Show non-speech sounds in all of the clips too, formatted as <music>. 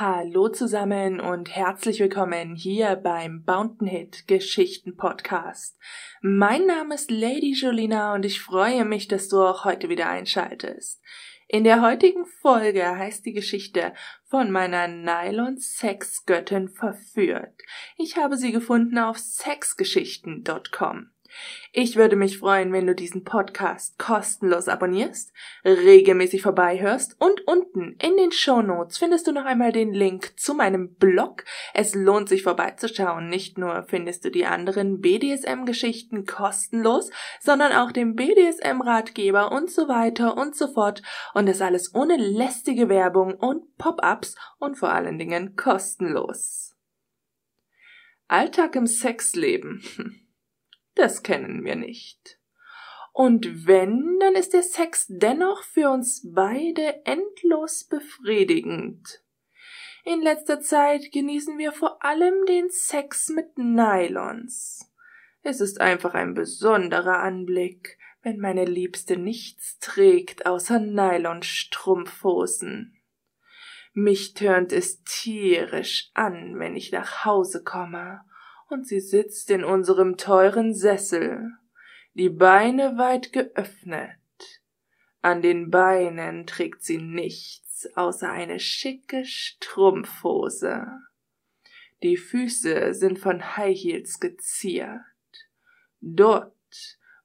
Hallo zusammen und herzlich willkommen hier beim Bountenhit Geschichten Podcast. Mein Name ist Lady Jolina und ich freue mich, dass du auch heute wieder einschaltest. In der heutigen Folge heißt die Geschichte von meiner Nylon-Sex-Göttin verführt. Ich habe sie gefunden auf sexgeschichten.com. Ich würde mich freuen, wenn du diesen Podcast kostenlos abonnierst, regelmäßig vorbeihörst und unten in den Show Notes findest du noch einmal den Link zu meinem Blog. Es lohnt sich vorbeizuschauen. Nicht nur findest du die anderen BDSM-Geschichten kostenlos, sondern auch den BDSM-Ratgeber und so weiter und so fort. Und das alles ohne lästige Werbung und Pop-ups und vor allen Dingen kostenlos. Alltag im Sexleben. <laughs> Das kennen wir nicht. Und wenn, dann ist der Sex dennoch für uns beide endlos befriedigend. In letzter Zeit genießen wir vor allem den Sex mit Nylons. Es ist einfach ein besonderer Anblick, wenn meine Liebste nichts trägt außer Nylonstrumpfhosen. Mich tönt es tierisch an, wenn ich nach Hause komme und sie sitzt in unserem teuren Sessel, die Beine weit geöffnet. An den Beinen trägt sie nichts außer eine schicke Strumpfhose. Die Füße sind von High Heels geziert. Dort,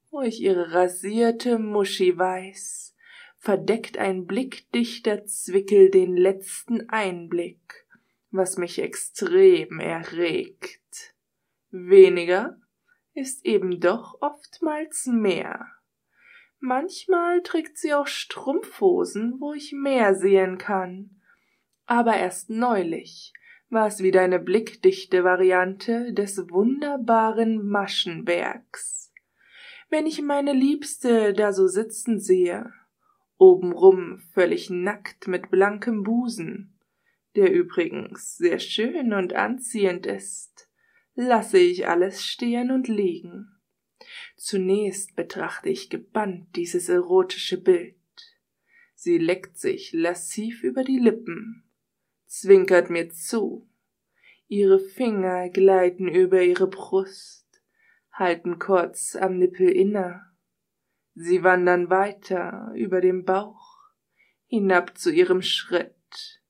wo ich ihre rasierte Muschi weiß, verdeckt ein blickdichter Zwickel den letzten Einblick, was mich extrem erregt. Weniger ist eben doch oftmals mehr. Manchmal trägt sie auch Strumpfhosen, wo ich mehr sehen kann. Aber erst neulich war es wieder eine blickdichte Variante des wunderbaren Maschenbergs. Wenn ich meine Liebste da so sitzen sehe, obenrum völlig nackt mit blankem Busen, der übrigens sehr schön und anziehend ist, lasse ich alles stehen und liegen. Zunächst betrachte ich gebannt dieses erotische Bild. Sie leckt sich lassiv über die Lippen, zwinkert mir zu. Ihre Finger gleiten über ihre Brust, halten kurz am Nippel inne. Sie wandern weiter über den Bauch, hinab zu ihrem Schritt.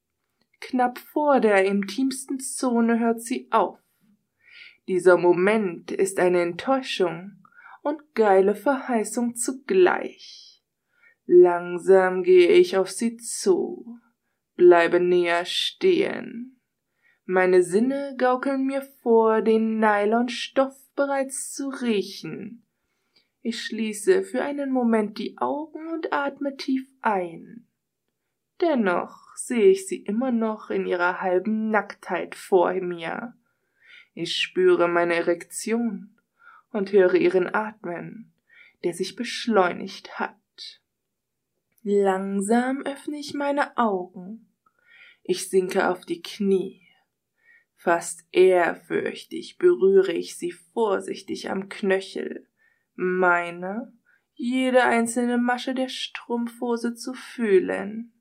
Knapp vor der intimsten Zone hört sie auf dieser Moment ist eine Enttäuschung und geile Verheißung zugleich. Langsam gehe ich auf sie zu, bleibe näher stehen. Meine Sinne gaukeln mir vor, den Nylonstoff bereits zu riechen. Ich schließe für einen Moment die Augen und atme tief ein. Dennoch sehe ich sie immer noch in ihrer halben Nacktheit vor mir. Ich spüre meine Erektion und höre ihren Atmen, der sich beschleunigt hat. Langsam öffne ich meine Augen. Ich sinke auf die Knie. Fast ehrfürchtig berühre ich sie vorsichtig am Knöchel, meine jede einzelne Masche der Strumpfhose zu fühlen.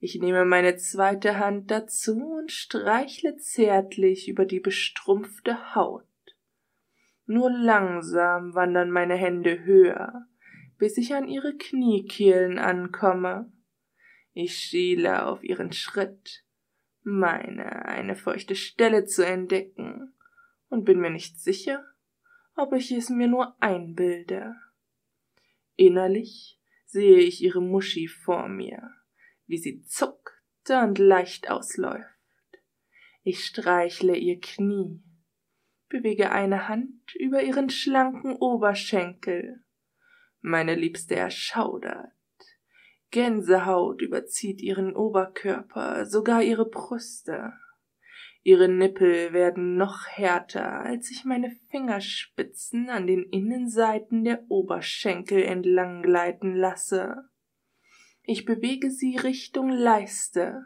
Ich nehme meine zweite Hand dazu und streichle zärtlich über die bestrumpfte Haut. Nur langsam wandern meine Hände höher, bis ich an ihre Kniekehlen ankomme. Ich schiele auf ihren Schritt, meine eine feuchte Stelle zu entdecken, und bin mir nicht sicher, ob ich es mir nur einbilde. Innerlich sehe ich ihre Muschi vor mir wie sie zuckte und leicht ausläuft. Ich streichle ihr Knie, bewege eine Hand über ihren schlanken Oberschenkel. Meine Liebste erschaudert. Gänsehaut überzieht ihren Oberkörper, sogar ihre Brüste. Ihre Nippel werden noch härter, als ich meine Fingerspitzen an den Innenseiten der Oberschenkel entlang gleiten lasse. Ich bewege sie Richtung Leiste,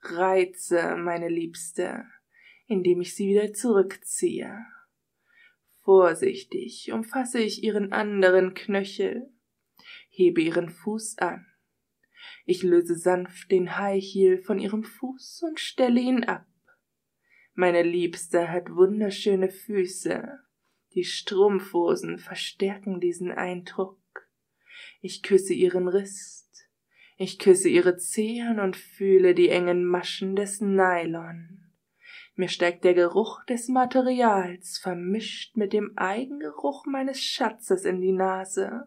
reize meine Liebste, indem ich sie wieder zurückziehe. Vorsichtig umfasse ich ihren anderen Knöchel, hebe ihren Fuß an, Ich löse sanft den High Heel von ihrem Fuß und stelle ihn ab. Meine Liebste hat wunderschöne Füße. Die Strumpfhosen verstärken diesen Eindruck. Ich küsse ihren Rist. Ich küsse ihre Zehen und fühle die engen Maschen des Nylon. Mir steigt der Geruch des Materials vermischt mit dem Eigengeruch meines Schatzes in die Nase.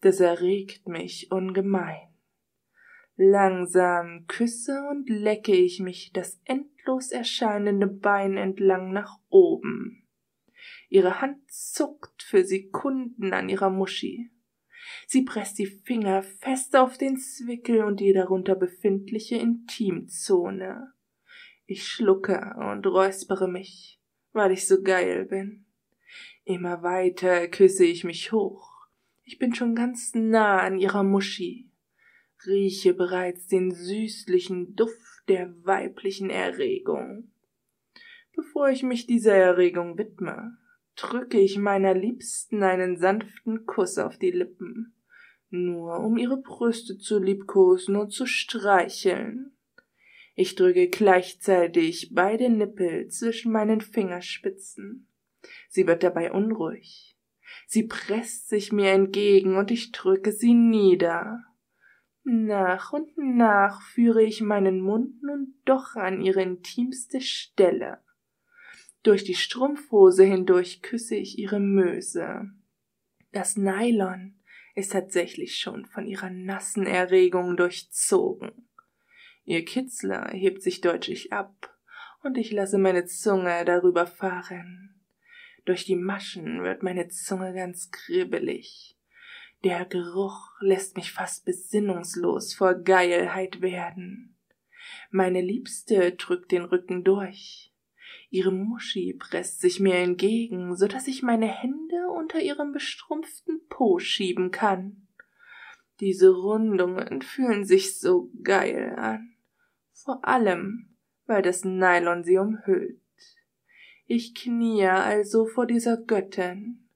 Das erregt mich ungemein. Langsam küsse und lecke ich mich das endlos erscheinende Bein entlang nach oben. Ihre Hand zuckt für Sekunden an ihrer Muschi. Sie presst die Finger fest auf den Zwickel und die darunter befindliche Intimzone. Ich schlucke und räuspere mich, weil ich so geil bin. Immer weiter küsse ich mich hoch. Ich bin schon ganz nah an ihrer Muschi, rieche bereits den süßlichen Duft der weiblichen Erregung. Bevor ich mich dieser Erregung widme, drücke ich meiner Liebsten einen sanften Kuss auf die Lippen, nur um ihre Brüste zu liebkosen und zu streicheln. Ich drücke gleichzeitig beide Nippel zwischen meinen Fingerspitzen. Sie wird dabei unruhig. Sie presst sich mir entgegen und ich drücke sie nieder. Nach und nach führe ich meinen Mund nun doch an ihre intimste Stelle. Durch die Strumpfhose hindurch küsse ich ihre Möse. Das Nylon ist tatsächlich schon von ihrer nassen Erregung durchzogen. Ihr Kitzler hebt sich deutlich ab, und ich lasse meine Zunge darüber fahren. Durch die Maschen wird meine Zunge ganz kribbelig. Der Geruch lässt mich fast besinnungslos vor Geilheit werden. Meine Liebste drückt den Rücken durch. Ihre Muschi presst sich mir entgegen, so dass ich meine Hände unter ihrem bestrumpften Po schieben kann. Diese Rundungen fühlen sich so geil an vor allem, weil das Nylon sie umhüllt. Ich kniee also vor dieser Göttin,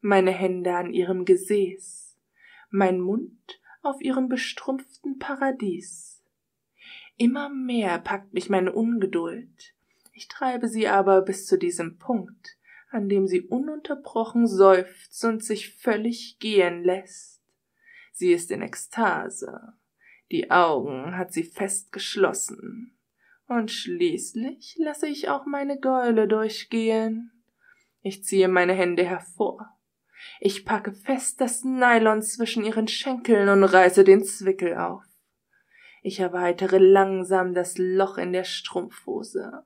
meine Hände an ihrem Gesäß, mein Mund auf ihrem bestrumpften Paradies. Immer mehr packt mich meine Ungeduld. Ich treibe sie aber bis zu diesem Punkt, an dem sie ununterbrochen seufzt und sich völlig gehen lässt. Sie ist in Ekstase. Die Augen hat sie fest geschlossen. Und schließlich lasse ich auch meine Gäule durchgehen. Ich ziehe meine Hände hervor. Ich packe fest das Nylon zwischen ihren Schenkeln und reiße den Zwickel auf. Ich erweitere langsam das Loch in der Strumpfhose,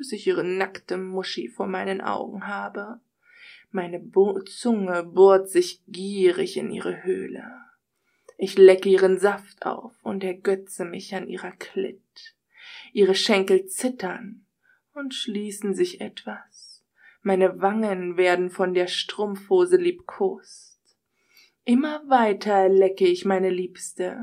bis ich ihre nackte Muschi vor meinen Augen habe. Meine Bo Zunge bohrt sich gierig in ihre Höhle. Ich lecke ihren Saft auf und ergötze mich an ihrer Klitt. Ihre Schenkel zittern und schließen sich etwas. Meine Wangen werden von der Strumpfhose liebkost. Immer weiter lecke ich meine Liebste.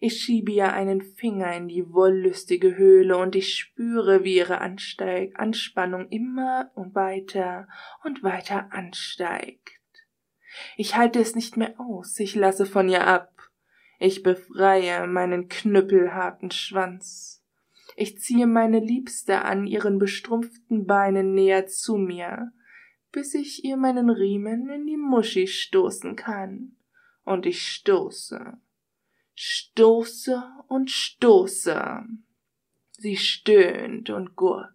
Ich schiebe ihr einen Finger in die wollüstige Höhle und ich spüre, wie ihre Ansteig Anspannung immer und weiter und weiter ansteigt. Ich halte es nicht mehr aus, ich lasse von ihr ab. Ich befreie meinen knüppelharten Schwanz. Ich ziehe meine Liebste an ihren bestrumpften Beinen näher zu mir, bis ich ihr meinen Riemen in die Muschi stoßen kann. Und ich stoße, stoße und stoße. Sie stöhnt und gurt.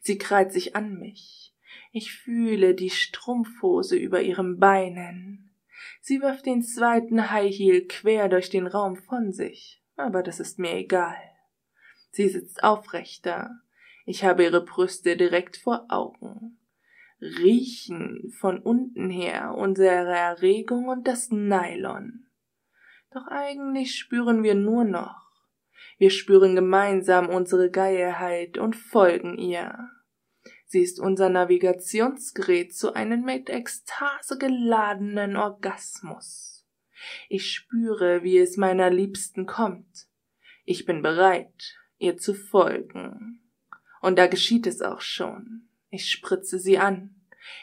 Sie kreit sich an mich. Ich fühle die Strumpfhose über ihren Beinen. Sie wirft den zweiten High Heel quer durch den Raum von sich, aber das ist mir egal. Sie sitzt aufrechter. Ich habe ihre Brüste direkt vor Augen. Riechen von unten her unsere Erregung und das Nylon. Doch eigentlich spüren wir nur noch. Wir spüren gemeinsam unsere Geilheit und folgen ihr. Sie ist unser Navigationsgerät zu einem mit Ekstase geladenen Orgasmus. Ich spüre, wie es meiner Liebsten kommt. Ich bin bereit, ihr zu folgen. Und da geschieht es auch schon. Ich spritze sie an.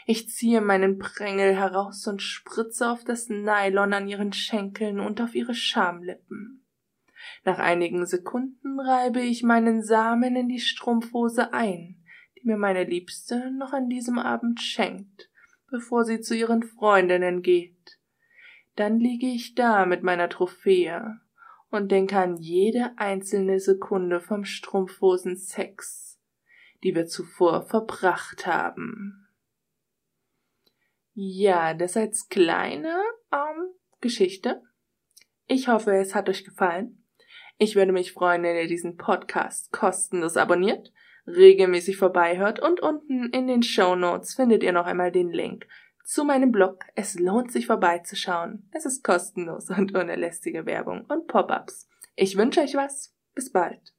Ich ziehe meinen Prängel heraus und spritze auf das Nylon an ihren Schenkeln und auf ihre Schamlippen. Nach einigen Sekunden reibe ich meinen Samen in die Strumpfhose ein, die mir meine Liebste noch an diesem Abend schenkt, bevor sie zu ihren Freundinnen geht. Dann liege ich da mit meiner Trophäe und denke an jede einzelne Sekunde vom Strumpfhosen-Sex, die wir zuvor verbracht haben. Ja, das als kleine ähm, Geschichte. Ich hoffe, es hat euch gefallen. Ich würde mich freuen, wenn ihr diesen Podcast kostenlos abonniert, regelmäßig vorbeihört und unten in den Show Notes findet ihr noch einmal den Link zu meinem Blog. Es lohnt sich vorbeizuschauen. Es ist kostenlos und ohne lästige Werbung und Pop-ups. Ich wünsche euch was. Bis bald.